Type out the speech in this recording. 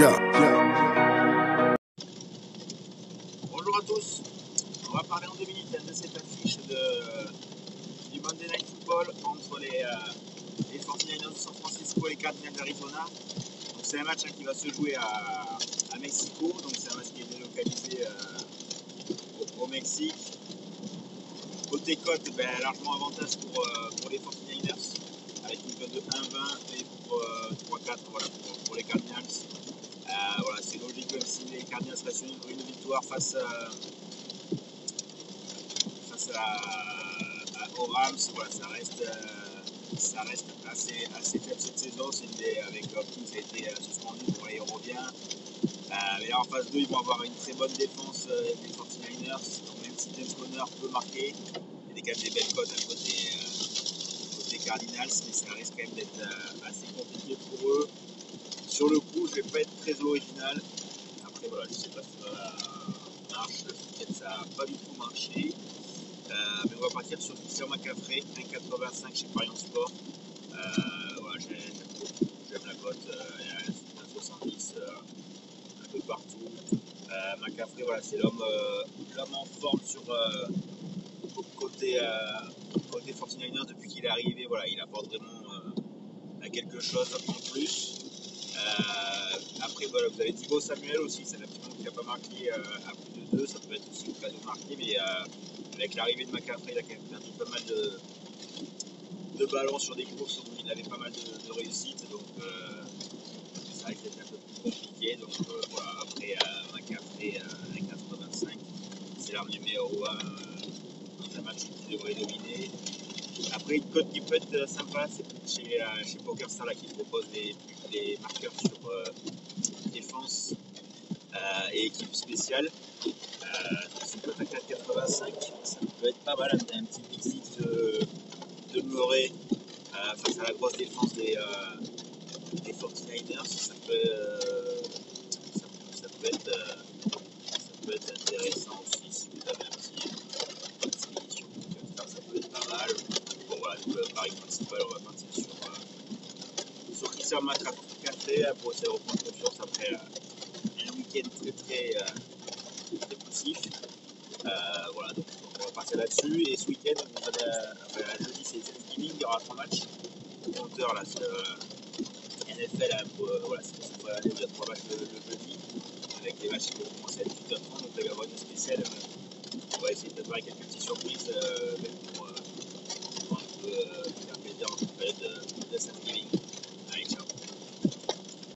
Bonjour à tous. On va parler en deux minutes de cette affiche du Monday Night Football entre les, euh, 49ers de San Francisco et les Cardinals d'Arizona. C'est un match hein, qui va se jouer à, Mexico. Donc c'est un match qui est délocalisé euh, au, Mexique. Côté cote, ben, largement avantage pour, euh, pour les 49ers avec une cote de 1-20 et pour euh, 3-4 pour, pour les Cardinals. Cardinals restent une, une victoire face, à, face à, Rams, voilà, ça reste, euh, ça reste assez, assez faible cette saison. Des- avec Hopkins qui a été euh, suspendu, bon, là, il revient. Euh, mais là, en phase 2, ils vont avoir une très bonne défense euh, des 49ers. Donc, même si James Conner peut marquer, il y a quand même des belles cotes à côté, euh, Cardinals, mais ça risque quand même d'être euh, assez compliqué pour eux. Sur le coup, je vais pas être très original. Voilà, je sais pas si ça marche. Peut-être ça n'a pas du tout marché. Euh, mais on va partir sur Christian McCaffrey, 1,85 chez Parion Sport. Euh, j'ai- j'aime la cote. Euh, 1,70 euh, un peu partout. Euh, McCaffrey, voilà, c'est l'homme euh, en forme sur euh, côté, euh, côté 49ers depuis qu'il est arrivé. Voilà, il apporte vraiment euh, quelque chose en plus. Euh, vous avez Thibaut Samuel aussi, c'est un petit moment qui n'a pas marqué euh, à plus de 2, ça peut être aussi une occasion de marquer, mais euh, avec l'arrivée de McCaffrey, il a quand même perdu pas mal de, de ballons sur des courses où il avait pas mal de, réussite, donc euh, ça risque d'être un peu plus compliqué. Donc voilà, après euh, McCaffrey avec 85, c'est l'arme numéro 1 dans un match qui devrait dominer. Après, une cote qui peut être sympa, c'est chez, chez PokerStar là, qui propose des, des marqueurs sur défense euh, et équipe spéciale. C'est cote à 4,85, ça peut être pas mal, un, petit exit de, de Murray euh, face à la grosse défense des, euh, des 49ers. Ça peut, ça, ça peut être, ça peut être intéressant aussi si vous avez un petit, un petit ça peut être pas mal. Bon voilà, le pari principal, on va partir euh, sur Christian McCaffrey pour de reprendre confiance après euh, un week-end très très, euh. Euh, voilà, donc on va partir là-dessus. Et ce week-end, euh, jeudi c'est Thanksgiving, il y aura trois matchs. Compteur là, euh, NFL, hein, euh, voilà, c'est il y a trois matchs le, jeudi, avec des matchs qui vont commencer à 18h30, donc il va y avoir une spéciale. euh, on va essayer de préparer quelques petites surprises euh, pour,